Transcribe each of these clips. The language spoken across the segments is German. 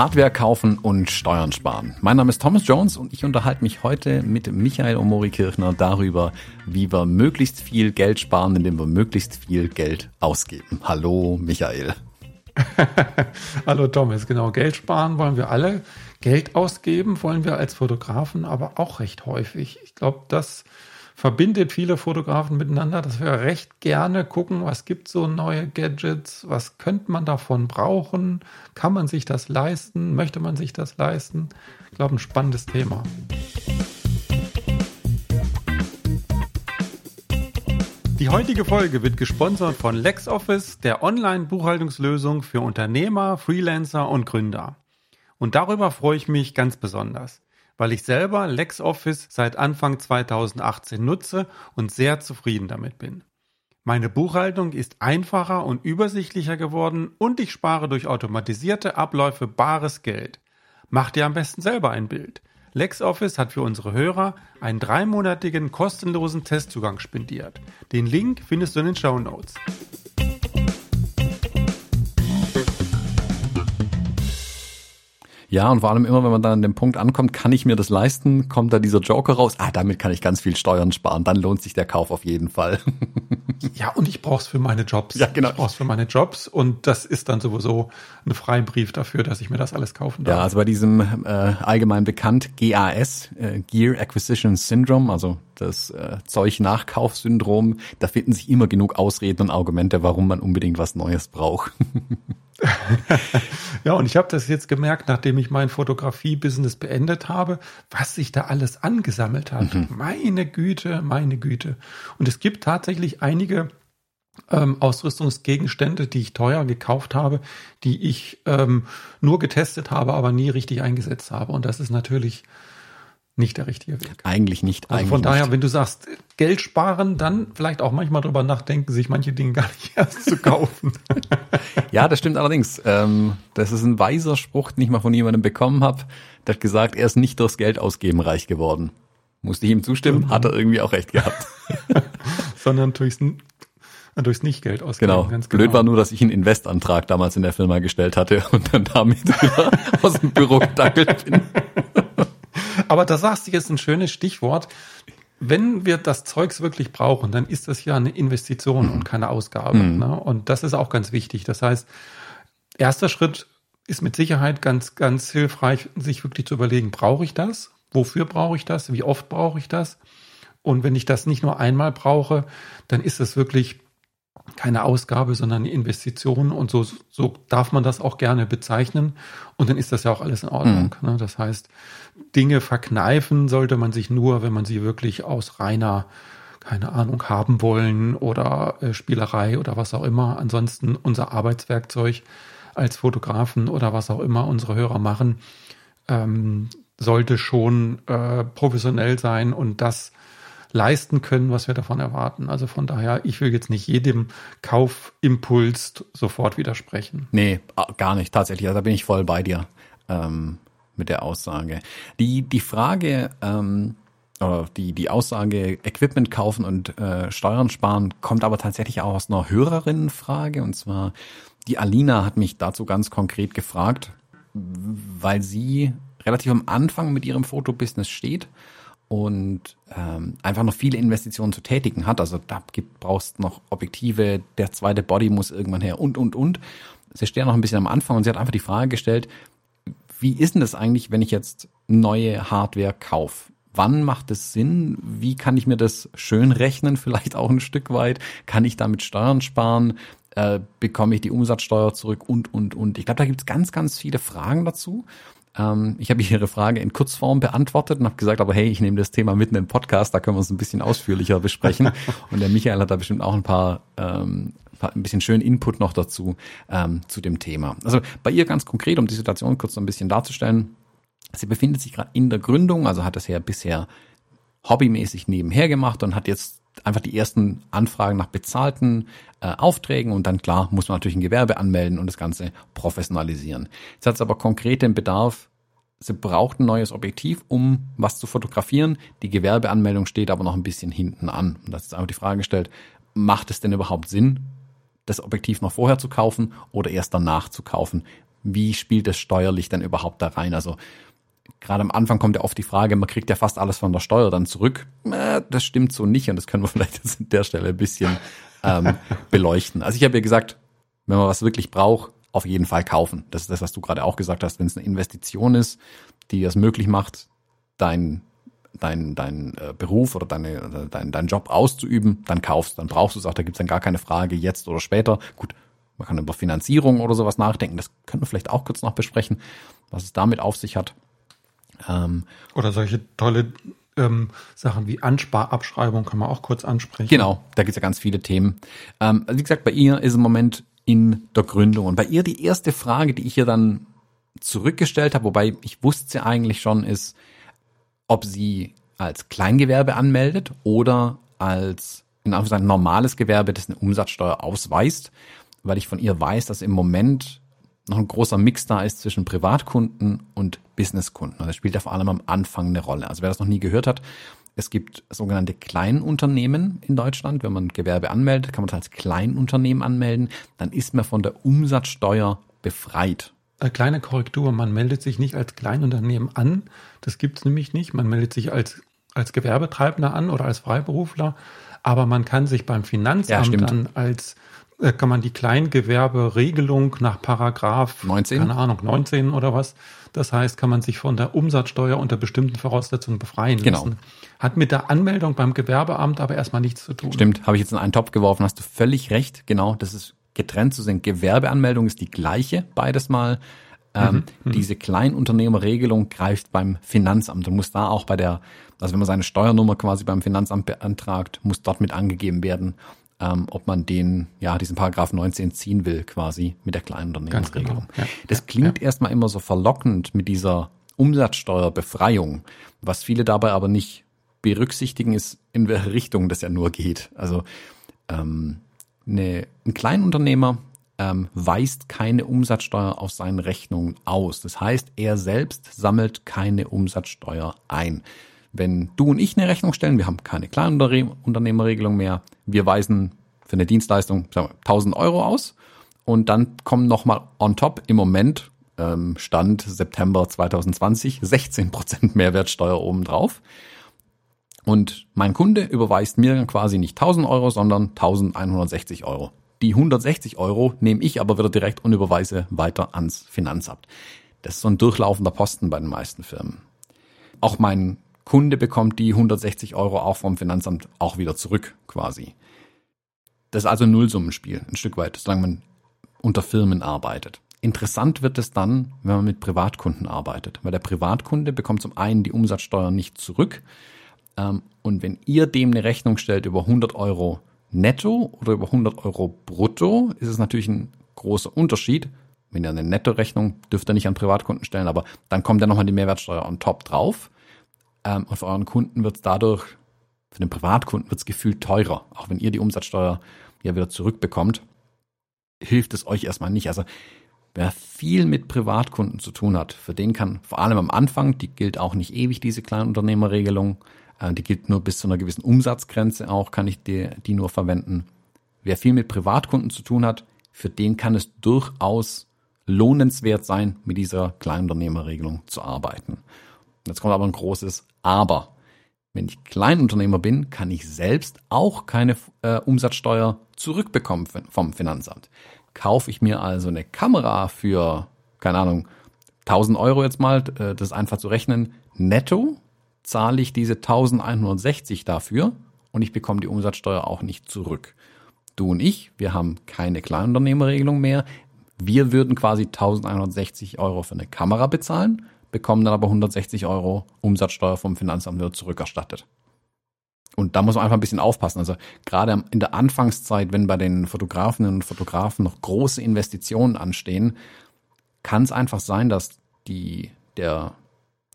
Hardware kaufen und Steuern sparen. Mein Name ist Thomas Jones und ich unterhalte mich heute mit Michael Omori Kirchner darüber, wie wir möglichst viel Geld sparen, indem wir möglichst viel Geld ausgeben. Hallo Michael. Hallo Thomas, genau. Geld sparen wollen wir alle. Geld ausgeben wollen wir als Fotografen aber auch recht häufig. Ich glaube, das verbindet viele Fotografen miteinander, dass wir recht gerne gucken, was gibt so neue Gadgets, was könnte man davon brauchen, kann man sich das leisten, möchte man sich das leisten. Ich glaube, ein spannendes Thema. Die heutige Folge wird gesponsert von LexOffice, der Online-Buchhaltungslösung für Unternehmer, Freelancer und Gründer. Und darüber freue ich mich ganz besonders weil ich selber LexOffice seit Anfang 2018 nutze und sehr zufrieden damit bin. Meine Buchhaltung ist einfacher und übersichtlicher geworden und ich spare durch automatisierte Abläufe bares Geld. Macht ihr am besten selber ein Bild. LexOffice hat für unsere Hörer einen dreimonatigen kostenlosen Testzugang spendiert. Den Link findest du in den Show Notes. Ja, und vor allem immer, wenn man dann an dem Punkt ankommt, kann ich mir das leisten, kommt da dieser Joker raus, ah, damit kann ich ganz viel Steuern sparen, dann lohnt sich der Kauf auf jeden Fall. ja, und ich brauch's für meine Jobs. Ja, genau. Ich brauch's für meine Jobs und das ist dann sowieso ein Freibrief dafür, dass ich mir das alles kaufen darf. Ja, also bei diesem äh, allgemein bekannt GAS, äh, Gear Acquisition Syndrome, also das äh, Zeug-Nachkaufsyndrom, da finden sich immer genug Ausreden und Argumente, warum man unbedingt was Neues braucht. ja, und ich habe das jetzt gemerkt, nachdem ich mein Fotografie-Business beendet habe, was sich da alles angesammelt hat. Mhm. Meine Güte, meine Güte. Und es gibt tatsächlich einige ähm, Ausrüstungsgegenstände, die ich teuer gekauft habe, die ich ähm, nur getestet habe, aber nie richtig eingesetzt habe. Und das ist natürlich nicht der richtige Weg. Eigentlich nicht. Also eigentlich von daher, nicht. wenn du sagst, Geld sparen, dann vielleicht auch manchmal drüber nachdenken, sich manche Dinge gar nicht erst zu kaufen. ja, das stimmt allerdings. Ähm, das ist ein weiser Spruch, den ich mal von jemandem bekommen habe. Der hat gesagt, er ist nicht durchs Geld ausgeben reich geworden. Musste ich ihm zustimmen, hat er irgendwie auch recht gehabt. Sondern durchs durchs Nicht-Geld ausgeben. Genau. Genau. Blöd war nur, dass ich einen Investantrag damals in der Firma gestellt hatte und dann damit aus dem Büro gedackelt bin. Aber da sagst du jetzt ein schönes Stichwort. Wenn wir das Zeugs wirklich brauchen, dann ist das ja eine Investition mhm. und keine Ausgabe. Mhm. Ne? Und das ist auch ganz wichtig. Das heißt, erster Schritt ist mit Sicherheit ganz, ganz hilfreich, sich wirklich zu überlegen, brauche ich das? Wofür brauche ich das? Wie oft brauche ich das? Und wenn ich das nicht nur einmal brauche, dann ist das wirklich keine Ausgabe, sondern eine Investition und so, so darf man das auch gerne bezeichnen und dann ist das ja auch alles in Ordnung. Mhm. Ne? Das heißt, Dinge verkneifen sollte man sich nur, wenn man sie wirklich aus reiner, keine Ahnung, haben wollen oder äh, Spielerei oder was auch immer. Ansonsten unser Arbeitswerkzeug als Fotografen oder was auch immer unsere Hörer machen, ähm, sollte schon äh, professionell sein und das leisten können, was wir davon erwarten. Also von daher, ich will jetzt nicht jedem Kaufimpuls sofort widersprechen. Nee, gar nicht, tatsächlich. Also da bin ich voll bei dir ähm, mit der Aussage. Die, die Frage, ähm, oder die, die Aussage Equipment kaufen und äh, Steuern sparen kommt aber tatsächlich auch aus einer Hörerinnenfrage. Und zwar, die Alina hat mich dazu ganz konkret gefragt, weil sie relativ am Anfang mit ihrem Fotobusiness steht und ähm, einfach noch viele Investitionen zu tätigen hat. Also da gibt, brauchst noch Objektive, der zweite Body muss irgendwann her und, und, und. Sie steht noch ein bisschen am Anfang und sie hat einfach die Frage gestellt, wie ist denn das eigentlich, wenn ich jetzt neue Hardware kaufe? Wann macht es Sinn? Wie kann ich mir das schön rechnen? Vielleicht auch ein Stück weit? Kann ich damit Steuern sparen? Äh, bekomme ich die Umsatzsteuer zurück? Und, und, und. Ich glaube, da gibt es ganz, ganz viele Fragen dazu. Ähm, ich habe Ihre Frage in Kurzform beantwortet und habe gesagt, aber hey, ich nehme das Thema mitten im Podcast, da können wir uns ein bisschen ausführlicher besprechen. und der Michael hat da bestimmt auch ein paar ähm, ein bisschen schönen Input noch dazu ähm, zu dem Thema. Also bei ihr ganz konkret, um die Situation kurz so ein bisschen darzustellen. Sie befindet sich gerade in der Gründung, also hat das ja bisher hobbymäßig nebenher gemacht und hat jetzt einfach die ersten Anfragen nach bezahlten äh, Aufträgen und dann klar muss man natürlich ein Gewerbe anmelden und das Ganze professionalisieren. Jetzt hat es aber konkret den Bedarf, sie braucht ein neues Objektiv, um was zu fotografieren. Die Gewerbeanmeldung steht aber noch ein bisschen hinten an. Und das ist einfach die Frage gestellt, macht es denn überhaupt Sinn, das Objektiv noch vorher zu kaufen oder erst danach zu kaufen? wie spielt es steuerlich denn überhaupt da rein? Also gerade am Anfang kommt ja oft die Frage, man kriegt ja fast alles von der Steuer dann zurück. Äh, das stimmt so nicht und das können wir vielleicht jetzt an der Stelle ein bisschen ähm, beleuchten. Also ich habe ja gesagt, wenn man was wirklich braucht, auf jeden Fall kaufen. Das ist das, was du gerade auch gesagt hast. Wenn es eine Investition ist, die es möglich macht, dein dein, dein äh, Beruf oder deine, dein, dein Job auszuüben, dann kaufst, dann brauchst du es auch, da gibt's dann gar keine Frage, jetzt oder später. Gut, man kann über Finanzierung oder sowas nachdenken, das können wir vielleicht auch kurz noch besprechen, was es damit auf sich hat. Ähm, oder solche tolle ähm, Sachen wie Ansparabschreibung kann man auch kurz ansprechen. Genau, da gibt's ja ganz viele Themen. Ähm, wie gesagt, bei ihr ist im Moment in der Gründung. Und bei ihr die erste Frage, die ich ihr dann zurückgestellt habe, wobei ich wusste sie eigentlich schon, ist, ob sie als Kleingewerbe anmeldet oder als in Anführungszeichen normales Gewerbe, das eine Umsatzsteuer ausweist, weil ich von ihr weiß, dass im Moment noch ein großer Mix da ist zwischen Privatkunden und Businesskunden. Also das spielt ja vor allem am Anfang eine Rolle. Also wer das noch nie gehört hat, es gibt sogenannte Kleinunternehmen in Deutschland. Wenn man Gewerbe anmeldet, kann man das als Kleinunternehmen anmelden. Dann ist man von der Umsatzsteuer befreit. Eine kleine Korrektur, man meldet sich nicht als Kleinunternehmen an, das gibt's nämlich nicht. Man meldet sich als, als Gewerbetreibender an oder als Freiberufler, aber man kann sich beim Finanzamt ja, dann als äh, kann man die Kleingewerberegelung nach Paragraph 19? keine Ahnung 19 oder was. Das heißt, kann man sich von der Umsatzsteuer unter bestimmten Voraussetzungen befreien genau. lassen. Hat mit der Anmeldung beim Gewerbeamt aber erstmal nichts zu tun. Stimmt, habe ich jetzt in einen Topf geworfen, hast du völlig recht. Genau, das ist getrennt zu sehen. Gewerbeanmeldung ist die gleiche, beides mal. Ähm, mhm, mhm. diese Kleinunternehmerregelung greift beim Finanzamt und muss da auch bei der, also wenn man seine Steuernummer quasi beim Finanzamt beantragt, muss dort mit angegeben werden, ähm, ob man den, ja, diesen Paragraph 19 ziehen will, quasi mit der Kleinunternehmerregelung. Genau. Ja, das klingt ja. erstmal immer so verlockend mit dieser Umsatzsteuerbefreiung. Was viele dabei aber nicht berücksichtigen, ist, in welche Richtung das ja nur geht. Also ähm, eine, ein Kleinunternehmer ähm, weist keine Umsatzsteuer auf seinen Rechnungen aus. Das heißt, er selbst sammelt keine Umsatzsteuer ein. Wenn du und ich eine Rechnung stellen, wir haben keine Kleinunternehmerregelung mehr, wir weisen für eine Dienstleistung sagen wir, 1000 Euro aus und dann kommen nochmal on top im Moment, ähm, Stand September 2020, 16% Mehrwertsteuer obendrauf. Und mein Kunde überweist mir quasi nicht 1000 Euro, sondern 1160 Euro. Die 160 Euro nehme ich aber wieder direkt und überweise weiter ans Finanzamt. Das ist so ein durchlaufender Posten bei den meisten Firmen. Auch mein Kunde bekommt die 160 Euro auch vom Finanzamt auch wieder zurück quasi. Das ist also ein Nullsummenspiel, ein Stück weit, solange man unter Firmen arbeitet. Interessant wird es dann, wenn man mit Privatkunden arbeitet, weil der Privatkunde bekommt zum einen die Umsatzsteuer nicht zurück, ähm, und wenn ihr dem eine Rechnung stellt über 100 Euro netto oder über 100 Euro brutto, ist es natürlich ein großer Unterschied. Wenn ihr eine Netto-Rechnung dürft ihr nicht an Privatkunden stellen, aber dann kommt ja nochmal die Mehrwertsteuer on top drauf. Ähm, und für euren Kunden wird es dadurch, für den Privatkunden wird es gefühlt teurer. Auch wenn ihr die Umsatzsteuer ja wieder zurückbekommt, hilft es euch erstmal nicht. Also wer viel mit Privatkunden zu tun hat, für den kann vor allem am Anfang, die gilt auch nicht ewig, diese Kleinunternehmerregelung, äh, die gilt nur bis zu einer gewissen Umsatzgrenze auch, kann ich die, die nur verwenden. Wer viel mit Privatkunden zu tun hat, für den kann es durchaus lohnenswert sein, mit dieser Kleinunternehmerregelung zu arbeiten. Jetzt kommt aber ein großes Aber. Wenn ich Kleinunternehmer bin, kann ich selbst auch keine äh, Umsatzsteuer zurückbekommen vom Finanzamt. Kaufe ich mir also eine Kamera für, keine Ahnung, 1000 Euro jetzt mal, äh, das ist einfach zu rechnen, netto, zahle ich diese 1160 dafür und ich bekomme die Umsatzsteuer auch nicht zurück. Du und ich, wir haben keine Kleinunternehmerregelung mehr. Wir würden quasi 1160 Euro für eine Kamera bezahlen, bekommen dann aber 160 Euro Umsatzsteuer vom Finanzamt wieder zurückerstattet. Und da muss man einfach ein bisschen aufpassen. Also gerade in der Anfangszeit, wenn bei den Fotografinnen und Fotografen noch große Investitionen anstehen, kann es einfach sein, dass die, der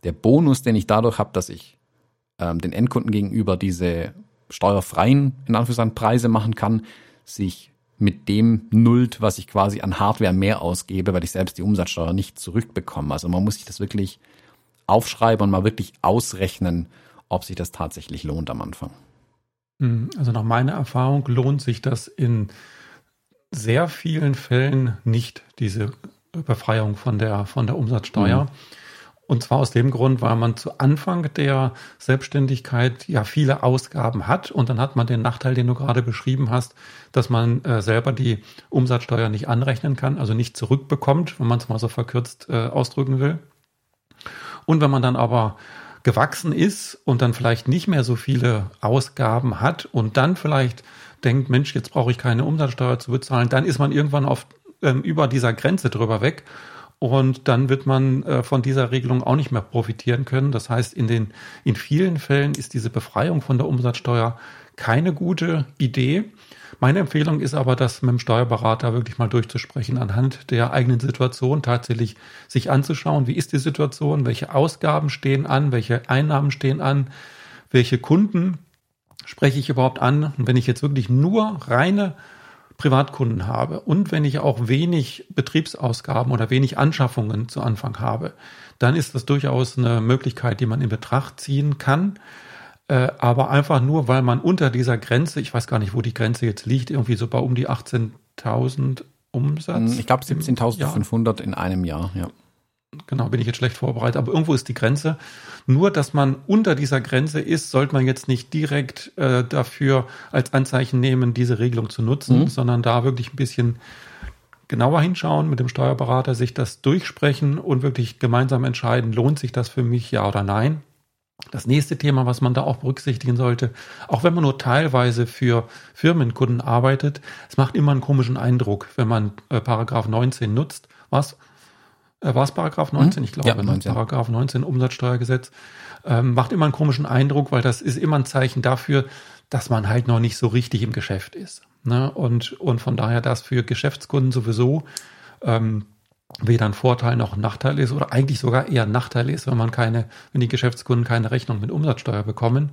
der Bonus, den ich dadurch habe, dass ich ähm, den Endkunden gegenüber diese steuerfreien, in Anführungszeichen, Preise machen kann, sich mit dem nullt, was ich quasi an Hardware mehr ausgebe, weil ich selbst die Umsatzsteuer nicht zurückbekomme. Also man muss sich das wirklich aufschreiben und mal wirklich ausrechnen, ob sich das tatsächlich lohnt am Anfang. Hm, also nach meiner Erfahrung lohnt sich das in sehr vielen Fällen nicht, diese Befreiung von der, von der Umsatzsteuer. Mhm. Und zwar aus dem Grund, weil man zu Anfang der Selbstständigkeit ja viele Ausgaben hat und dann hat man den Nachteil, den du gerade beschrieben hast, dass man äh, selber die Umsatzsteuer nicht anrechnen kann, also nicht zurückbekommt, wenn man es mal so verkürzt äh, ausdrücken will. Und wenn man dann aber gewachsen ist und dann vielleicht nicht mehr so viele Ausgaben hat und dann vielleicht denkt, Mensch, jetzt brauche ich keine Umsatzsteuer zu bezahlen, dann ist man irgendwann auf, ähm, über dieser Grenze drüber weg und dann wird man äh, von dieser Regelung auch nicht mehr profitieren können. Das heißt, in den, in vielen Fällen ist diese Befreiung von der Umsatzsteuer keine gute Idee. Meine Empfehlung ist aber, das mit dem Steuerberater wirklich mal durchzusprechen, anhand der eigenen Situation tatsächlich sich anzuschauen, wie ist die Situation, welche Ausgaben stehen an, welche Einnahmen stehen an, welche Kunden spreche ich überhaupt an. Und wenn ich jetzt wirklich nur reine Privatkunden habe und wenn ich auch wenig Betriebsausgaben oder wenig Anschaffungen zu Anfang habe, dann ist das durchaus eine Möglichkeit, die man in Betracht ziehen kann. Äh, aber einfach nur, weil man unter dieser Grenze, ich weiß gar nicht, wo die Grenze jetzt liegt, irgendwie so bei um die 18.000 Umsatz. Ich glaube 17.500 in einem Jahr, ja genau, bin ich jetzt schlecht vorbereitet, aber irgendwo ist die Grenze. Nur, dass man unter dieser Grenze ist, sollte man jetzt nicht direkt äh, dafür als Anzeichen nehmen, diese Regelung zu nutzen, mhm. sondern da wirklich ein bisschen genauer hinschauen, mit dem Steuerberater sich das durchsprechen und wirklich gemeinsam entscheiden, lohnt sich das für mich, ja oder nein. Das nächste Thema, was man da auch berücksichtigen sollte, auch wenn man nur teilweise für Firmenkunden arbeitet, es macht immer einen komischen Eindruck, wenn man äh, Paragraph 19 nutzt. Was? Äh, war es Paragraph 19? Mhm. Ich glaube, ja, 19. Ne? Paragraph 19 Umsatzsteuergesetz. Ähm, macht immer einen komischen Eindruck, weil das ist immer ein Zeichen dafür, dass man halt noch nicht so richtig im Geschäft ist. Ne? Und, und von daher, dass für Geschäftskunden sowieso ähm, weder ein Vorteil noch ein Nachteil ist oder eigentlich sogar eher ein Nachteil ist, wenn man keine, wenn die Geschäftskunden keine Rechnung mit Umsatzsteuer bekommen,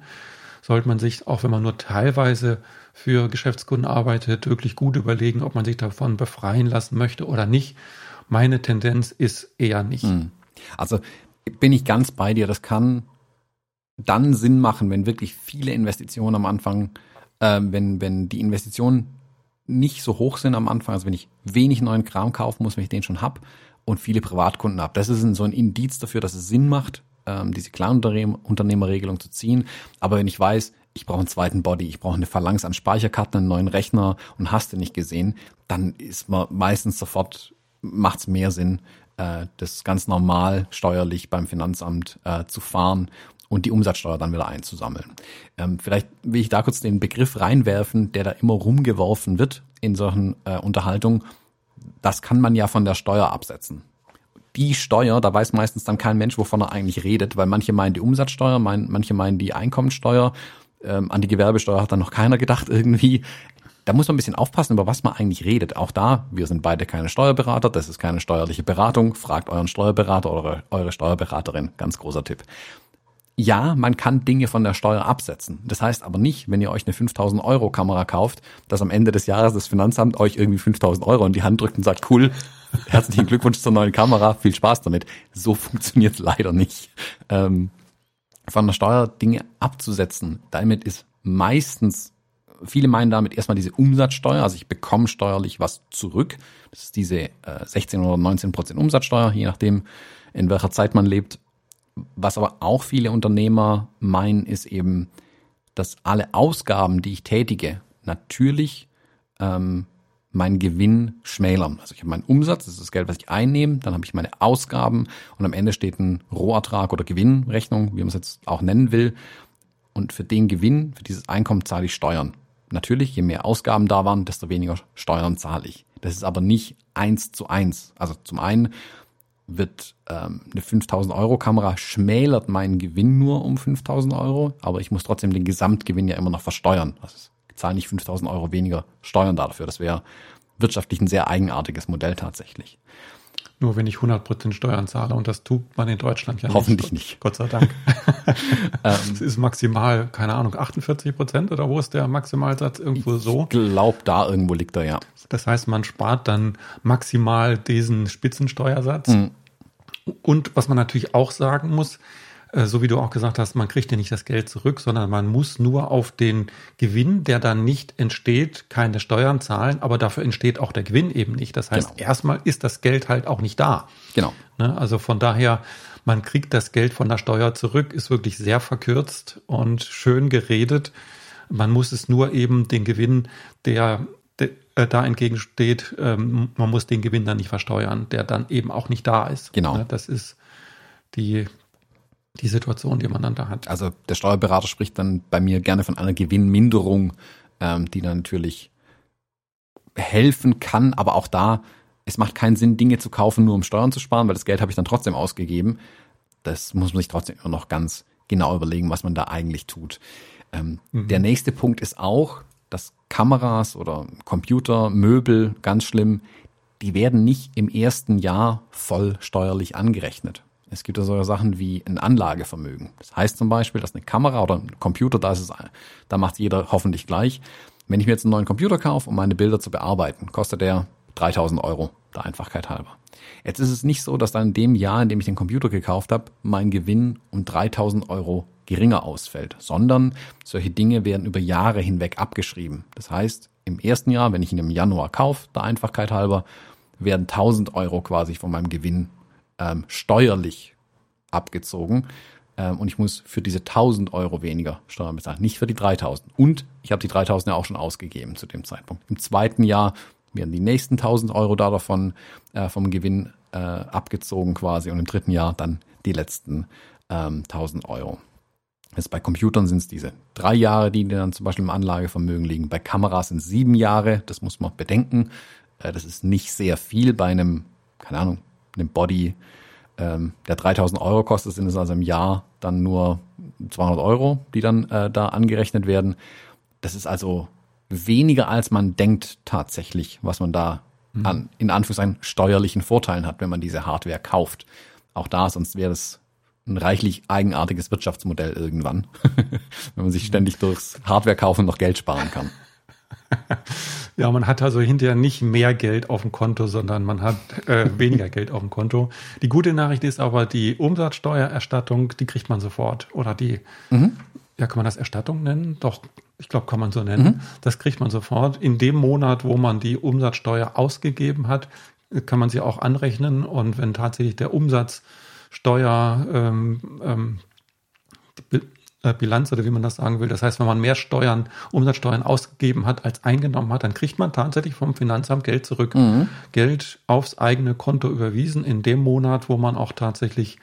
sollte man sich, auch wenn man nur teilweise für Geschäftskunden arbeitet, wirklich gut überlegen, ob man sich davon befreien lassen möchte oder nicht. Meine Tendenz ist eher nicht. Hm. Also bin ich ganz bei dir. Das kann dann Sinn machen, wenn wirklich viele Investitionen am Anfang, äh, wenn, wenn die Investitionen nicht so hoch sind am Anfang, also wenn ich wenig neuen Kram kaufen muss, wenn ich den schon habe und viele Privatkunden habe. Das ist so ein Indiz dafür, dass es Sinn macht, ähm, diese Kleinunternehmerregelung zu ziehen. Aber wenn ich weiß, ich brauche einen zweiten Body, ich brauche eine Phalanx an Speicherkarten, einen neuen Rechner und hast du nicht gesehen, dann ist man meistens sofort macht es mehr Sinn, äh, das ganz normal steuerlich beim Finanzamt äh, zu fahren und die Umsatzsteuer dann wieder einzusammeln. Ähm, vielleicht will ich da kurz den Begriff reinwerfen, der da immer rumgeworfen wird in solchen äh, Unterhaltungen. Das kann man ja von der Steuer absetzen. Die Steuer, da weiß meistens dann kein Mensch, wovon er eigentlich redet, weil manche meinen die Umsatzsteuer, manche meinen die Einkommensteuer. Ähm, an die Gewerbesteuer hat dann noch keiner gedacht irgendwie da muss man ein bisschen aufpassen, über was man eigentlich redet. Auch da, wir sind beide keine Steuerberater, das ist keine steuerliche Beratung. Fragt euren Steuerberater oder eure Steuerberaterin. Ganz großer Tipp. Ja, man kann Dinge von der Steuer absetzen. Das heißt aber nicht, wenn ihr euch eine 5000 Euro Kamera kauft, dass am Ende des Jahres das Finanzamt euch irgendwie 5000 Euro in die Hand drückt und sagt, cool, herzlichen Glückwunsch zur neuen Kamera, viel Spaß damit. So funktioniert leider nicht. Ähm, von der Steuer Dinge abzusetzen, damit ist meistens viele meinen damit erstmal diese Umsatzsteuer, also ich bekomme steuerlich was zurück. Das ist diese äh, 16 oder 19 Prozent Umsatzsteuer, je nachdem, in welcher Zeit man lebt. Was aber auch viele Unternehmer meinen, ist eben, dass alle Ausgaben, die ich tätige, natürlich ähm, meinen Gewinn schmälern. Also ich habe meinen Umsatz, das ist das Geld, was ich einnehme, dann habe ich meine Ausgaben und am Ende steht ein Rohertrag oder Gewinnrechnung, wie man es jetzt auch nennen will. Und für den Gewinn, für dieses Einkommen zahle ich Steuern natürlich, je mehr Ausgaben da waren, desto weniger Steuern zahle ich. Das ist aber nicht eins zu eins. Also zum einen wird ähm, eine 5000 Euro Kamera schmälert meinen Gewinn nur um 5000 Euro, aber ich muss trotzdem den Gesamtgewinn ja immer noch versteuern. Ich zahle nicht 5000 Euro weniger Steuern dafür. Das wäre wirtschaftlich ein sehr eigenartiges Modell tatsächlich. Nur wenn ich 100% Steuern zahle und das tut man in Deutschland ja Hoffentlich nicht. nicht. Gott sei Dank. Es ist maximal, keine Ahnung, 48% oder wo ist der Maximalsatz? Irgendwo so? Ich glaube, da irgendwo liegt er, ja. Das heißt, man spart dann maximal diesen Spitzensteuersatz. Mhm. Und was man natürlich auch sagen muss, so wie du auch gesagt hast, man kriegt ja nicht das Geld zurück, sondern man muss nur auf den Gewinn, der dann nicht entsteht, keine Steuern zahlen, aber dafür entsteht auch der Gewinn eben nicht. Das heißt, genau. erstmal ist das Geld halt auch nicht da. Genau. Ne? Also von daher, man kriegt das Geld von der Steuer zurück, ist wirklich sehr verkürzt und schön geredet. Man muss es nur eben den Gewinn, der, der äh, da entgegensteht, ähm, man muss den Gewinn dann nicht versteuern, der dann eben auch nicht da ist. Genau. Ne? Das ist die, die Situation, die man dann da hat. Also der Steuerberater spricht dann bei mir gerne von einer Gewinnminderung, ähm, die dann natürlich helfen kann, aber auch da, es macht keinen Sinn, Dinge zu kaufen, nur um Steuern zu sparen, weil das Geld habe ich dann trotzdem ausgegeben. Das muss man sich trotzdem immer noch ganz genau überlegen, was man da eigentlich tut. Ähm, mhm. Der nächste Punkt ist auch, dass Kameras oder Computer, Möbel, ganz schlimm, die werden nicht im ersten Jahr voll steuerlich angerechnet. Es gibt ja solche Sachen wie ein Anlagevermögen. Das heißt zum Beispiel, dass eine Kamera oder ein Computer, da ist es, da macht jeder hoffentlich gleich. Wenn ich mir jetzt einen neuen Computer kaufe, um meine Bilder zu bearbeiten, kostet der 3000 Euro, der Einfachkeit halber. Jetzt ist es nicht so, dass dann in dem Jahr, in dem ich den Computer gekauft habe, mein Gewinn um 3000 Euro geringer ausfällt, sondern solche Dinge werden über Jahre hinweg abgeschrieben. Das heißt, im ersten Jahr, wenn ich ihn im Januar kaufe, der Einfachkeit halber, werden 1000 Euro quasi von meinem Gewinn ähm, steuerlich abgezogen. Ähm, und ich muss für diese 1000 Euro weniger Steuern bezahlen, nicht für die 3000. Und ich habe die 3000 ja auch schon ausgegeben zu dem Zeitpunkt. Im zweiten Jahr werden die nächsten 1000 Euro da davon äh, vom Gewinn äh, abgezogen quasi und im dritten Jahr dann die letzten ähm, 1000 Euro. Jetzt bei Computern sind es diese drei Jahre, die dann zum Beispiel im Anlagevermögen liegen. Bei Kameras sind es sieben Jahre, das muss man bedenken. Äh, das ist nicht sehr viel bei einem, keine Ahnung, einem Body, ähm, der 3000 Euro kostet, sind es also im Jahr dann nur 200 Euro, die dann äh, da angerechnet werden. Das ist also weniger, als man denkt tatsächlich, was man da mhm. an, in Anführungszeichen, steuerlichen Vorteilen hat, wenn man diese Hardware kauft. Auch da, sonst wäre es ein reichlich eigenartiges Wirtschaftsmodell irgendwann, wenn man sich ständig durchs Hardware kaufen noch Geld sparen kann. Ja, man hat also hinterher nicht mehr Geld auf dem Konto, sondern man hat äh, weniger Geld auf dem Konto. Die gute Nachricht ist aber, die Umsatzsteuererstattung, die kriegt man sofort. Oder die, mhm. ja, kann man das Erstattung nennen? Doch, ich glaube, kann man so nennen. Mhm. Das kriegt man sofort. In dem Monat, wo man die Umsatzsteuer ausgegeben hat, kann man sie auch anrechnen. Und wenn tatsächlich der Umsatzsteuer ähm, ähm, äh, Bilanz oder wie man das sagen will. Das heißt, wenn man mehr Steuern, Umsatzsteuern ausgegeben hat, als eingenommen hat, dann kriegt man tatsächlich vom Finanzamt Geld zurück. Mhm. Geld aufs eigene Konto überwiesen in dem Monat, wo man auch tatsächlich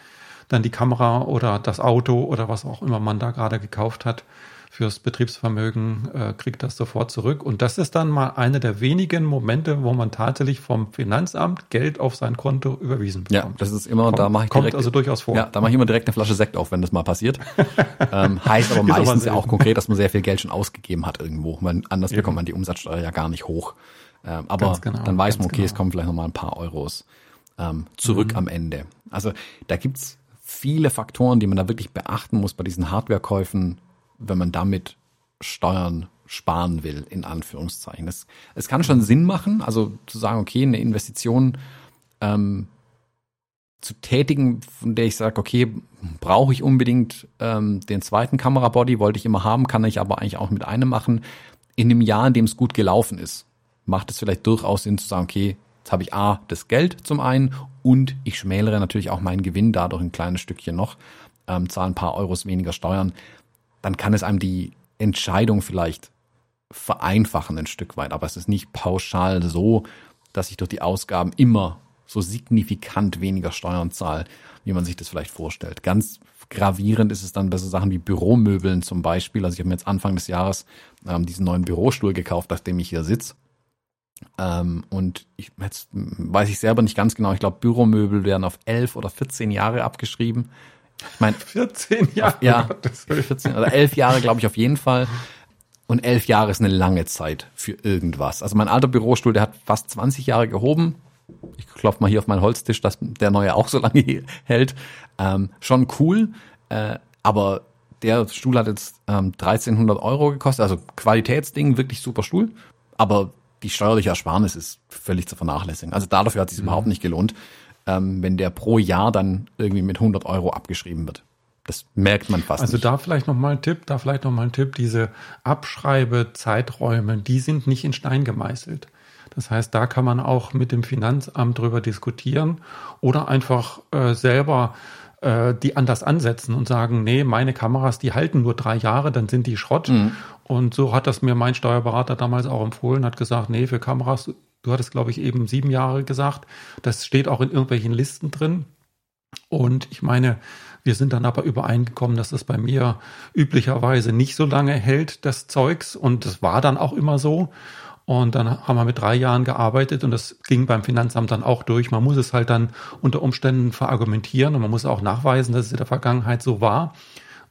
dann die Kamera oder das Auto oder was auch immer man da gerade gekauft hat, fürs Betriebsvermögen, äh, kriegt das sofort zurück. Und das ist dann mal einer der wenigen Momente, wo man tatsächlich vom Finanzamt Geld auf sein Konto überwiesen bekommt. Ja, das ist immer, kommt, da mache ich direkt, kommt also durchaus vor. Ja, da mache ich immer direkt eine Flasche Sekt auf, wenn das mal passiert. ähm, heißt aber meistens ja auch konkret, dass man sehr viel Geld schon ausgegeben hat irgendwo. Man, anders Eben. bekommt man die Umsatzsteuer ja gar nicht hoch. Ähm, aber genau, dann weiß man, okay, genau. es kommen vielleicht noch mal ein paar Euros ähm, zurück mhm. am Ende. Also da gibt's viele Faktoren, die man da wirklich beachten muss bei diesen Hardwarekäufen wenn man damit Steuern sparen will, in Anführungszeichen. Es, es kann schon Sinn machen, also zu sagen, okay, eine Investition ähm, zu tätigen, von der ich sage, okay, brauche ich unbedingt ähm, den zweiten Kamerabody, wollte ich immer haben, kann ich aber eigentlich auch mit einem machen. In einem Jahr, in dem es gut gelaufen ist, macht es vielleicht durchaus Sinn zu sagen, okay, jetzt habe ich A, das Geld zum einen und ich schmälere natürlich auch meinen Gewinn dadurch ein kleines Stückchen noch, ähm, zahle ein paar Euros weniger Steuern dann kann es einem die Entscheidung vielleicht vereinfachen ein Stück weit. Aber es ist nicht pauschal so, dass ich durch die Ausgaben immer so signifikant weniger Steuern zahle, wie man sich das vielleicht vorstellt. Ganz gravierend ist es dann bei so Sachen wie Büromöbeln zum Beispiel. Also ich habe mir jetzt Anfang des Jahres ähm, diesen neuen Bürostuhl gekauft, auf dem ich hier sitze. Ähm, und ich, jetzt weiß ich selber nicht ganz genau. Ich glaube, Büromöbel werden auf elf oder 14 Jahre abgeschrieben. Ich meine, 14 Jahre. Ja, 14 oder 11 Jahre, glaube ich, auf jeden Fall. Und elf Jahre ist eine lange Zeit für irgendwas. Also mein alter Bürostuhl, der hat fast 20 Jahre gehoben. Ich klopfe mal hier auf meinen Holztisch, dass der neue auch so lange hält. Ähm, schon cool, äh, aber der Stuhl hat jetzt ähm, 1300 Euro gekostet. Also Qualitätsding, wirklich super Stuhl. Aber die steuerliche Ersparnis ist völlig zu vernachlässigen. Also dafür hat es sich mhm. überhaupt nicht gelohnt ähm, wenn der pro Jahr dann irgendwie mit 100 Euro abgeschrieben wird. Das merkt man fast Also nicht. da vielleicht noch mal ein Tipp, da vielleicht noch mal ein Tipp, diese Abschreibezeiträume, die sind nicht in Stein gemeißelt. Das heißt, da kann man auch mit dem Finanzamt drüber diskutieren oder einfach äh, selber äh, die anders ansetzen und sagen, nee, meine Kameras, die halten nur drei Jahre, dann sind die Schrott. Mhm. Und so hat das mir mein Steuerberater damals auch empfohlen, hat gesagt, nee, für Kameras, du hattest, glaube ich, eben sieben Jahre gesagt, das steht auch in irgendwelchen Listen drin. Und ich meine, wir sind dann aber übereingekommen, dass es bei mir üblicherweise nicht so lange hält, das Zeugs. Und das war dann auch immer so. Und dann haben wir mit drei Jahren gearbeitet und das ging beim Finanzamt dann auch durch. Man muss es halt dann unter Umständen verargumentieren und man muss auch nachweisen, dass es in der Vergangenheit so war.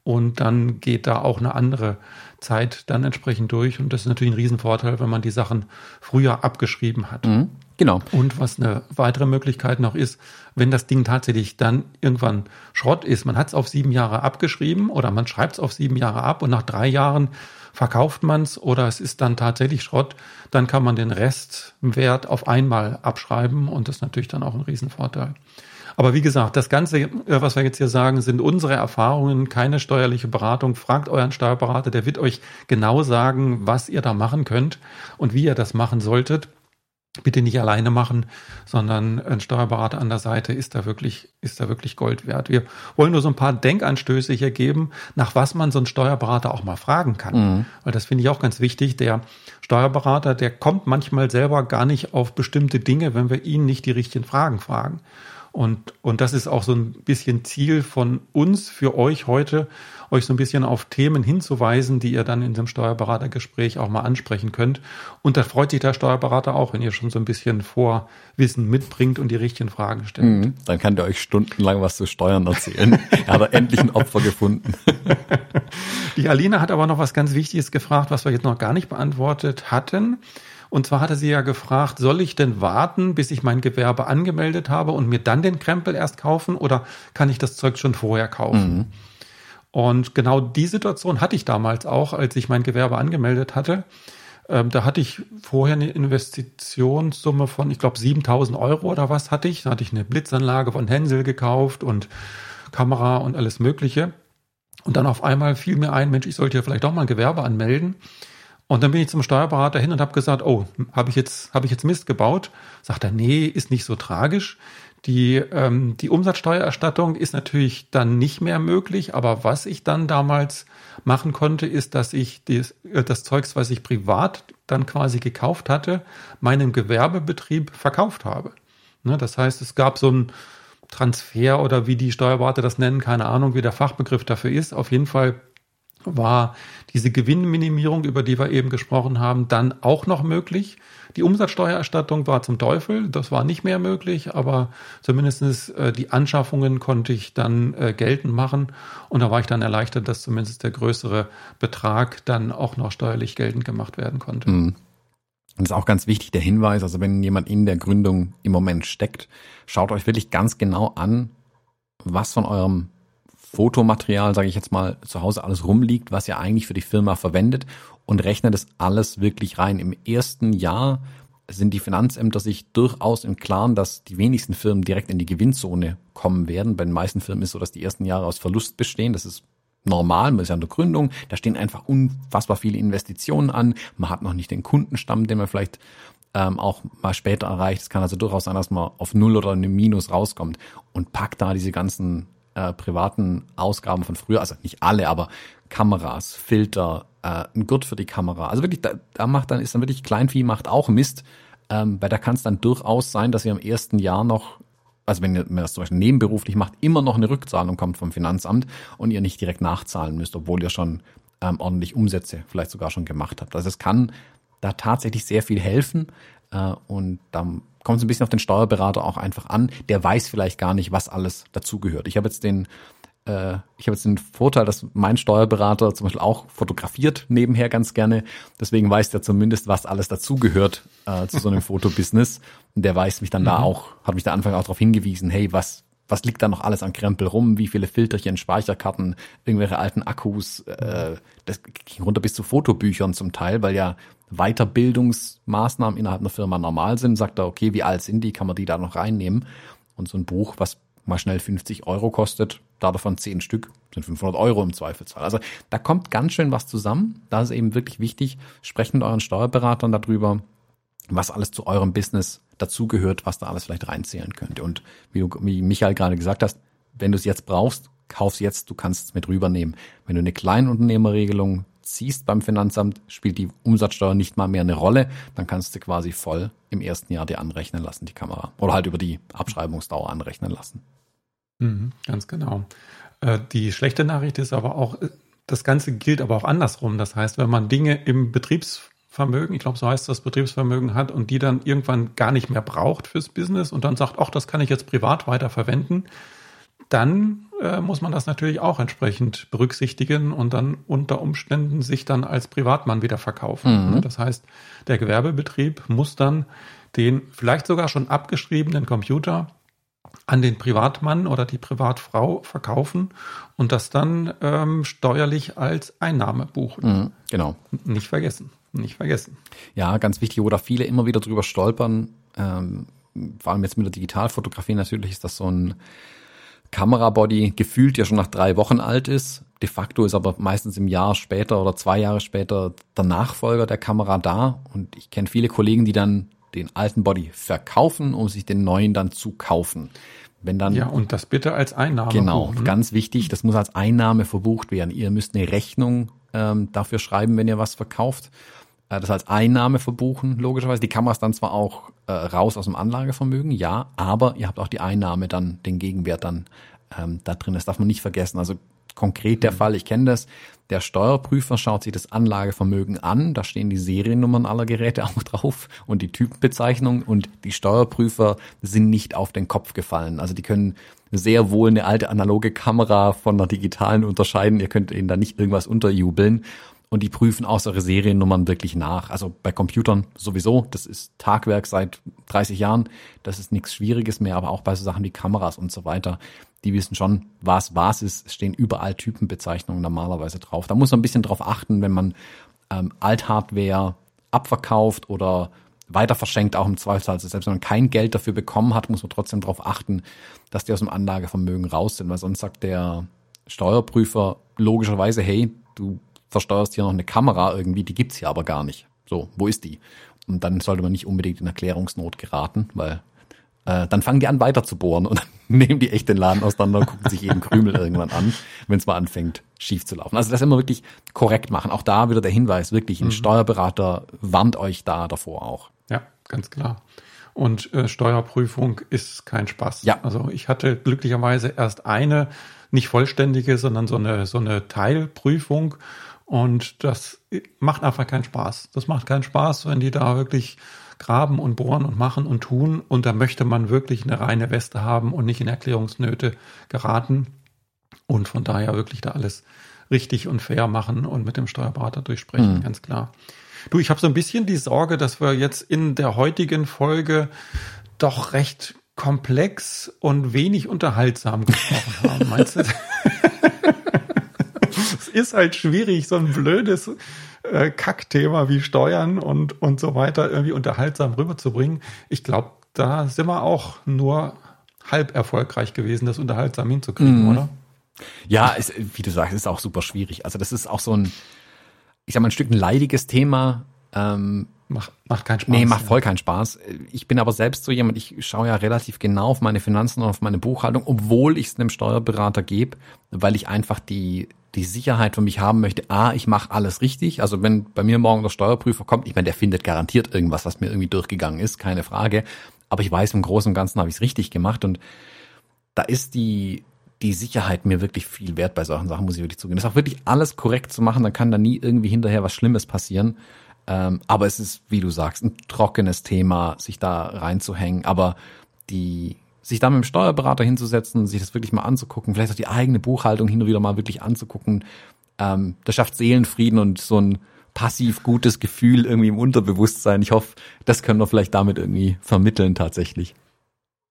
Und dann geht da auch eine andere Zeit dann entsprechend durch. Und das ist natürlich ein Riesenvorteil, wenn man die Sachen früher abgeschrieben hat. Mhm. Genau. Und was eine weitere Möglichkeit noch ist, wenn das Ding tatsächlich dann irgendwann Schrott ist, man hat es auf sieben Jahre abgeschrieben oder man schreibt es auf sieben Jahre ab und nach drei Jahren verkauft man es oder es ist dann tatsächlich Schrott, dann kann man den Restwert auf einmal abschreiben und das ist natürlich dann auch ein Riesenvorteil. Aber wie gesagt, das Ganze, äh, was wir jetzt hier sagen, sind unsere Erfahrungen, keine steuerliche Beratung. Fragt euren Steuerberater, der wird euch genau sagen, was ihr da machen könnt und wie ihr das machen solltet bitte nicht alleine machen, sondern ein Steuerberater an der Seite ist da wirklich, ist da wirklich Gold wert. Wir wollen nur so ein paar Denkanstöße hier geben, nach was man so einen Steuerberater auch mal fragen kann. Mhm. Weil das finde ich auch ganz wichtig. Der Steuerberater, der kommt manchmal selber gar nicht auf bestimmte Dinge, wenn wir ihn nicht die richtigen Fragen fragen. Und, und das ist auch so ein bisschen Ziel von uns für euch heute, euch so ein bisschen auf Themen hinzuweisen, die ihr dann in diesem Steuerberatergespräch auch mal ansprechen könnt. Und da freut sich der Steuerberater auch, wenn ihr schon so ein bisschen Vorwissen mitbringt und die richtigen Fragen stellt. Mhm, dann kann der euch stundenlang was zu Steuern erzählen. er hat endlich ein Opfer gefunden. die Alina hat aber noch was ganz Wichtiges gefragt, was wir jetzt noch gar nicht beantwortet hatten. Und zwar hatte sie ja gefragt, soll ich denn warten, bis ich mein Gewerbe angemeldet habe und mir dann den Krempel erst kaufen oder kann ich das Zeug schon vorher kaufen? Mhm. Und genau die Situation hatte ich damals auch, als ich mein Gewerbe angemeldet hatte. Ähm, da hatte ich vorher eine Investitionssumme von, ich glaube, 7000 Euro oder was hatte ich. Da hatte ich eine Blitzanlage von Hensel gekauft und Kamera und alles Mögliche. Und dann auf einmal fiel mir ein, Mensch, ich sollte ja vielleicht doch mal ein Gewerbe anmelden. Und dann bin ich zum Steuerberater hin und habe gesagt, oh, habe ich jetzt habe ich jetzt Mist gebaut? Sagt er, nee, ist nicht so tragisch. Die ähm, die Umsatzsteuererstattung ist natürlich dann nicht mehr möglich, aber was ich dann damals machen konnte, ist, dass ich das, äh, das Zeugs, was ich privat dann quasi gekauft hatte, meinem Gewerbebetrieb verkauft habe. Ne, das heißt, es gab so ein Transfer oder wie die Steuerberater das nennen, keine Ahnung, wie der Fachbegriff dafür ist. Auf jeden Fall war diese Gewinnminimierung, über die wir eben gesprochen haben, dann auch noch möglich. Die Umsatzsteuererstattung war zum Teufel, das war nicht mehr möglich, aber zumindest äh, die Anschaffungen konnte ich dann äh, geltend machen und da war ich dann erleichtert, dass zumindest der größere Betrag dann auch noch steuerlich geltend gemacht werden konnte. Mhm. Und das ist auch ganz wichtig, der Hinweis, also wenn jemand in der Gründung im Moment steckt, schaut euch wirklich ganz genau an, was von eurem Fotomaterial, sage ich jetzt mal, zu Hause alles rumliegt, was ihr eigentlich für die Firma verwendet und rechnet das alles wirklich rein. Im ersten Jahr sind die Finanzämter sich durchaus im Klaren, dass die wenigsten Firmen direkt in die Gewinnzone kommen werden. Bei den meisten Firmen ist es so, dass die ersten Jahre aus Verlust bestehen. Das ist normal, man ist ja in der Gründung, da stehen einfach unfassbar viele Investitionen an. Man hat noch nicht den Kundenstamm, den man vielleicht ähm, auch mal später erreicht. Es kann also durchaus sein, dass man auf Null oder eine Minus rauskommt und packt da diese ganzen äh, privaten Ausgaben von früher, also nicht alle, aber Kameras, Filter, äh, ein Gurt für die Kamera. Also wirklich, da, da macht dann, ist dann wirklich Kleinvieh macht auch Mist, ähm, weil da kann es dann durchaus sein, dass ihr im ersten Jahr noch, also wenn ihr, das zum Beispiel nebenberuflich macht, immer noch eine Rückzahlung kommt vom Finanzamt und ihr nicht direkt nachzahlen müsst, obwohl ihr schon ähm, ordentlich Umsätze vielleicht sogar schon gemacht habt. Also es kann da tatsächlich sehr viel helfen äh, und dann kommt es ein bisschen auf den Steuerberater auch einfach an. Der weiß vielleicht gar nicht, was alles dazugehört. Ich habe jetzt den äh, ich habe jetzt den Vorteil, dass mein Steuerberater zum Beispiel auch fotografiert nebenher ganz gerne. Deswegen weiß der zumindest, was alles dazugehört äh, zu so einem Fotobusiness. Und der weiß mich dann mhm. da auch, hat mich da Anfang auch darauf hingewiesen, hey, was, was liegt da noch alles an Krempel rum? Wie viele Filterchen, Speicherkarten, irgendwelche alten Akkus? Äh, das ging runter bis zu Fotobüchern zum Teil, weil ja Weiterbildungsmaßnahmen innerhalb einer Firma normal sind, sagt er, okay, wie alt sind die, kann man die da noch reinnehmen? Und so ein Buch, was mal schnell 50 Euro kostet, da davon zehn Stück sind 500 Euro im Zweifelsfall. Also da kommt ganz schön was zusammen. Da ist eben wirklich wichtig, sprecht mit euren Steuerberatern darüber, was alles zu eurem Business dazugehört, was da alles vielleicht reinzählen könnte. Und wie, du, wie Michael gerade gesagt hast, wenn du es jetzt brauchst, kauf's jetzt, du kannst es mit rübernehmen. Wenn du eine Kleinunternehmerregelung ziehst beim Finanzamt, spielt die Umsatzsteuer nicht mal mehr eine Rolle, dann kannst du quasi voll im ersten Jahr dir anrechnen lassen, die Kamera. Oder halt über die Abschreibungsdauer anrechnen lassen. Mhm, ganz genau. Äh, die schlechte Nachricht ist aber auch, äh, das Ganze gilt aber auch andersrum. Das heißt, wenn man Dinge im Betriebsvermögen, ich glaube, so heißt das Betriebsvermögen hat und die dann irgendwann gar nicht mehr braucht fürs Business und dann sagt, ach, das kann ich jetzt privat weiter verwenden, dann äh, muss man das natürlich auch entsprechend berücksichtigen und dann unter Umständen sich dann als Privatmann wieder verkaufen. Mhm. Das heißt, der Gewerbebetrieb muss dann den vielleicht sogar schon abgeschriebenen Computer an den Privatmann oder die Privatfrau verkaufen und das dann ähm, steuerlich als Einnahme buchen. Mhm, genau. Nicht vergessen. Nicht vergessen. Ja, ganz wichtig, wo da viele immer wieder drüber stolpern, ähm, vor allem jetzt mit der Digitalfotografie natürlich ist das so ein Kamerabody gefühlt ja schon nach drei Wochen alt ist. De facto ist aber meistens im Jahr später oder zwei Jahre später der Nachfolger der Kamera da. Und ich kenne viele Kollegen, die dann den alten Body verkaufen, um sich den neuen dann zu kaufen. Wenn dann ja, und das bitte als Einnahme. Genau, buchen. ganz wichtig, das muss als Einnahme verbucht werden. Ihr müsst eine Rechnung ähm, dafür schreiben, wenn ihr was verkauft. Äh, das als Einnahme verbuchen, logischerweise. Die Kamera ist dann zwar auch äh, raus aus dem Anlagevermögen, ja, aber ihr habt auch die Einnahme dann, den Gegenwert dann ähm, da drin. Das darf man nicht vergessen. Also konkret der mhm. Fall, ich kenne das, der Steuerprüfer schaut sich das Anlagevermögen an, da stehen die Seriennummern aller Geräte auch drauf und die Typenbezeichnung und die Steuerprüfer sind nicht auf den Kopf gefallen. Also die können sehr wohl eine alte analoge Kamera von einer digitalen unterscheiden. Ihr könnt ihnen da nicht irgendwas unterjubeln. Und die prüfen auch eure Seriennummern wirklich nach. Also bei Computern sowieso, das ist Tagwerk seit 30 Jahren, das ist nichts Schwieriges mehr, aber auch bei so Sachen wie Kameras und so weiter die wissen schon, was was ist. Es stehen überall Typenbezeichnungen normalerweise drauf. Da muss man ein bisschen drauf achten, wenn man ähm, Althardware abverkauft oder weiter verschenkt, auch im Zweifelsfall. Also selbst wenn man kein Geld dafür bekommen hat, muss man trotzdem darauf achten, dass die aus dem Anlagevermögen raus sind, weil sonst sagt der Steuerprüfer logischerweise, hey, du versteuerst hier noch eine Kamera irgendwie, die gibt's hier aber gar nicht. So, wo ist die? Und dann sollte man nicht unbedingt in Erklärungsnot geraten, weil äh, dann fangen die an weiter zu bohren und dann nehmen die echt den Laden auseinander und gucken sich jeden Krümel irgendwann an, wenn es mal anfängt schief zu laufen. Also das immer wirklich korrekt machen. Auch da wieder der Hinweis, wirklich, ein mhm. Steuerberater warnt euch da davor auch. Ja, ganz klar. Und äh, Steuerprüfung ist kein Spaß. Ja. Also ich hatte glücklicherweise erst eine, nicht vollständige, sondern so eine, so eine Teilprüfung. Und das macht einfach keinen Spaß. Das macht keinen Spaß, wenn die da wirklich graben und bohren und machen und tun. Und da möchte man wirklich eine reine Weste haben und nicht in Erklärungsnöte geraten. Und von daher wirklich da alles richtig und fair machen und mit dem Steuerberater durchsprechen, mhm. ganz klar. Du, ich habe so ein bisschen die Sorge, dass wir jetzt in der heutigen Folge doch recht komplex und wenig unterhaltsam gesprochen haben. Meinst du? es ist halt schwierig, so ein blödes äh, Kackthema wie Steuern und, und so weiter irgendwie unterhaltsam rüberzubringen. Ich glaube, da sind wir auch nur halb erfolgreich gewesen, das unterhaltsam hinzukriegen, mhm. oder? Ja, ist, wie du sagst, ist auch super schwierig. Also das ist auch so ein, ich sag mal, ein Stück ein leidiges Thema. Ähm, Macht, macht keinen Spaß. Nee, macht voll keinen Spaß. Ich bin aber selbst so jemand, ich schaue ja relativ genau auf meine Finanzen und auf meine Buchhaltung, obwohl ich es einem Steuerberater gebe, weil ich einfach die, die Sicherheit für mich haben möchte, ah, ich mache alles richtig. Also wenn bei mir morgen der Steuerprüfer kommt, ich meine, der findet garantiert irgendwas, was mir irgendwie durchgegangen ist, keine Frage. Aber ich weiß, im Großen und Ganzen habe ich es richtig gemacht und da ist die, die Sicherheit mir wirklich viel wert bei solchen Sachen, muss ich wirklich zugeben. Das ist auch wirklich alles korrekt zu machen, dann kann da nie irgendwie hinterher was Schlimmes passieren. Ähm, aber es ist, wie du sagst, ein trockenes Thema, sich da reinzuhängen. Aber die, sich da mit dem Steuerberater hinzusetzen, sich das wirklich mal anzugucken, vielleicht auch die eigene Buchhaltung hin und wieder mal wirklich anzugucken, ähm, das schafft Seelenfrieden und so ein passiv gutes Gefühl irgendwie im Unterbewusstsein. Ich hoffe, das können wir vielleicht damit irgendwie vermitteln tatsächlich.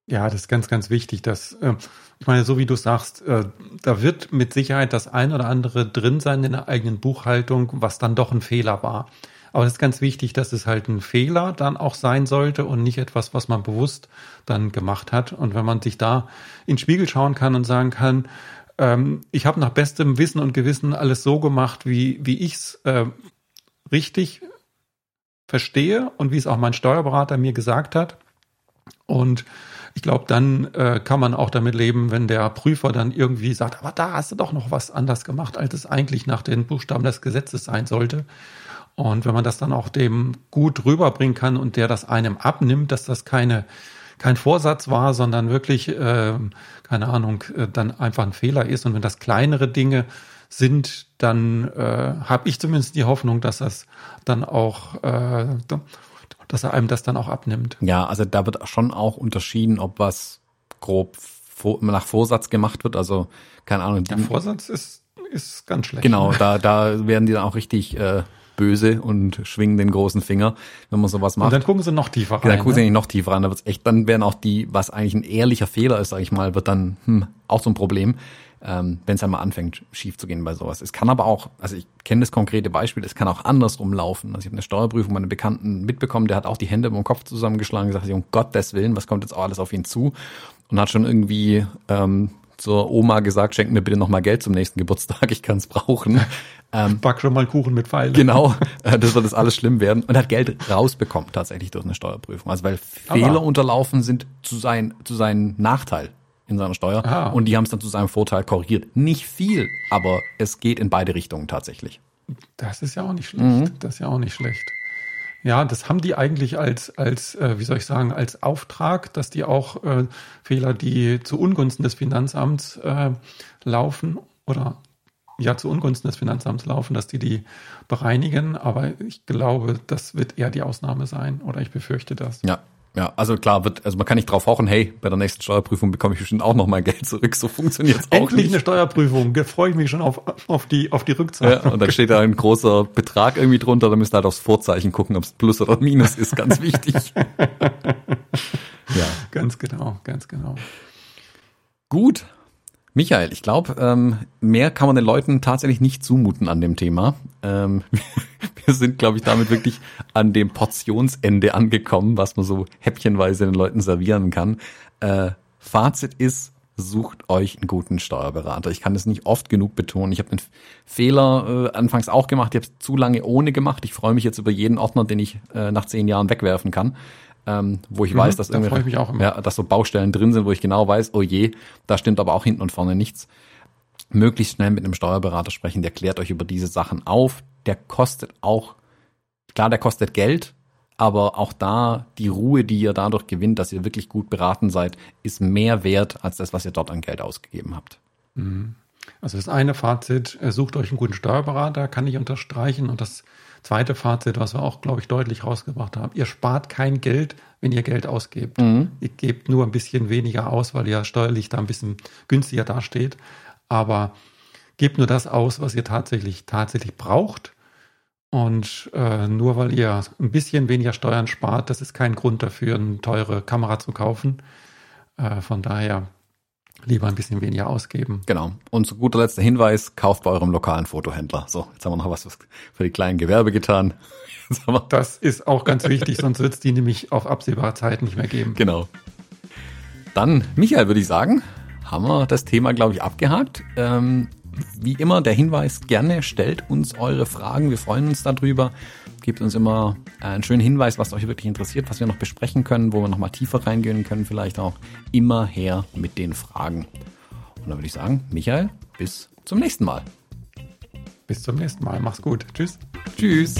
Ja, das ist ganz, ganz wichtig, dass, äh, ich meine, so wie du sagst, äh, da wird mit Sicherheit das ein oder andere drin sein in der eigenen Buchhaltung, was dann doch ein Fehler war. Aber es ist ganz wichtig, dass es halt ein Fehler dann auch sein sollte und nicht etwas, was man bewusst dann gemacht hat. Und wenn man sich da in den Spiegel schauen kann und sagen kann, ähm, ich habe nach bestem Wissen und Gewissen alles so gemacht, wie, wie ich es äh, richtig verstehe und wie es auch mein Steuerberater mir gesagt hat. Und ich glaube, dann äh, kann man auch damit leben, wenn der Prüfer dann irgendwie sagt, aber da hast du doch noch was anders gemacht, als es eigentlich nach den Buchstaben des Gesetzes sein sollte. Und wenn man das dann auch dem gut rüberbringen kann und der das einem abnimmt, dass das keine kein Vorsatz war, sondern wirklich, äh, keine Ahnung, äh, dann einfach ein Fehler ist. Und wenn das kleinere Dinge sind, dann äh, habe ich zumindest die Hoffnung, dass das dann auch, äh, dass er einem das dann auch abnimmt. Ja, also da wird schon auch unterschieden, ob was grob vor, nach Vorsatz gemacht wird. Also keine Ahnung. Der Vorsatz ist ist ganz schlecht. Genau, da da werden die dann auch richtig äh, böse und schwingen den großen Finger, wenn man sowas macht. Und dann gucken sie noch tiefer rein. Dann gucken ne? sie noch tiefer rein. Da wird's echt, dann werden auch die, was eigentlich ein ehrlicher Fehler ist, sage ich mal, wird dann hm, auch so ein Problem, ähm, wenn es einmal anfängt, schief zu gehen bei sowas. Es kann aber auch, also ich kenne das konkrete Beispiel, es kann auch andersrum laufen. Also ich habe eine Steuerprüfung meinen Bekannten mitbekommen, der hat auch die Hände über den Kopf zusammengeschlagen und gesagt, um Gottes Willen, was kommt jetzt auch alles auf ihn zu? Und hat schon irgendwie ähm, zur Oma gesagt, schenk mir bitte nochmal Geld zum nächsten Geburtstag, ich kann es brauchen. Ähm, Back schon mal Kuchen mit Pfeilen. Genau, äh, das wird das alles schlimm werden. Und hat Geld rausbekommen tatsächlich durch eine Steuerprüfung. Also weil Fehler Aber. unterlaufen sind zu, sein, zu seinem Nachteil in seiner Steuer. Aha. Und die haben es dann zu seinem Vorteil korrigiert. Nicht viel, aber es geht in beide Richtungen tatsächlich. Das ist ja auch nicht schlecht. Mhm. Das ist ja auch nicht schlecht. Ja, das haben die eigentlich als, als äh, wie soll ich sagen, als Auftrag, dass die auch äh, Fehler, die zu Ungunsten des Finanzamts äh, laufen oder ja zu Ungunsten des Finanzamts laufen, dass die die bereinigen. Aber ich glaube, das wird eher die Ausnahme sein oder ich befürchte das. Ja, ja, also klar wird, also man kann nicht drauf hoffen, hey, bei der nächsten Steuerprüfung bekomme ich bestimmt auch noch mein Geld zurück. So funktioniert es auch Endlich nicht. eine Steuerprüfung, da freue ich mich schon auf, auf die, auf die Rückzahlung. Ja, und dann steht da ein großer Betrag irgendwie drunter, dann müsst ihr halt aufs Vorzeichen gucken, ob es Plus oder Minus ist, ganz wichtig. ja. Ganz genau, ganz genau. Gut, Michael, ich glaube, ähm, mehr kann man den Leuten tatsächlich nicht zumuten an dem Thema. Ähm, wir sind, glaube ich, damit wirklich an dem Portionsende angekommen, was man so häppchenweise den Leuten servieren kann. Äh, Fazit ist, sucht euch einen guten Steuerberater. Ich kann das nicht oft genug betonen. Ich habe den Fehler äh, anfangs auch gemacht. Ich habe es zu lange ohne gemacht. Ich freue mich jetzt über jeden Ordner, den ich äh, nach zehn Jahren wegwerfen kann ähm, wo ich mhm, weiß, dass da irgendwie, ja, dass so Baustellen drin sind, wo ich genau weiß, oh je, da stimmt aber auch hinten und vorne nichts. Möglichst schnell mit einem Steuerberater sprechen, der klärt euch über diese Sachen auf. Der kostet auch, klar, der kostet Geld, aber auch da die Ruhe, die ihr dadurch gewinnt, dass ihr wirklich gut beraten seid, ist mehr wert als das, was ihr dort an Geld ausgegeben habt. Mhm. Also das eine Fazit, sucht euch einen guten Steuerberater, kann ich unterstreichen. Und das zweite Fazit, was wir auch, glaube ich, deutlich rausgebracht haben. Ihr spart kein Geld, wenn ihr Geld ausgebt. Mhm. Ihr gebt nur ein bisschen weniger aus, weil ihr steuerlich da ein bisschen günstiger dasteht. Aber gebt nur das aus, was ihr tatsächlich, tatsächlich braucht. Und äh, nur weil ihr ein bisschen weniger Steuern spart, das ist kein Grund dafür, eine teure Kamera zu kaufen. Äh, von daher lieber ein bisschen weniger ausgeben. Genau. Und zu guter Letzt der Hinweis, kauft bei eurem lokalen Fotohändler. So, jetzt haben wir noch was für die kleinen Gewerbe getan. Das ist auch ganz wichtig, sonst wird es die nämlich auf absehbare Zeit nicht mehr geben. Genau. Dann, Michael, würde ich sagen, haben wir das Thema, glaube ich, abgehakt. Ähm, wie immer, der Hinweis, gerne stellt uns eure Fragen. Wir freuen uns darüber. Gebt uns immer einen schönen Hinweis, was euch wirklich interessiert, was wir noch besprechen können, wo wir noch mal tiefer reingehen können, vielleicht auch immer her mit den Fragen. Und dann würde ich sagen, Michael, bis zum nächsten Mal. Bis zum nächsten Mal. Mach's gut. Tschüss. Tschüss.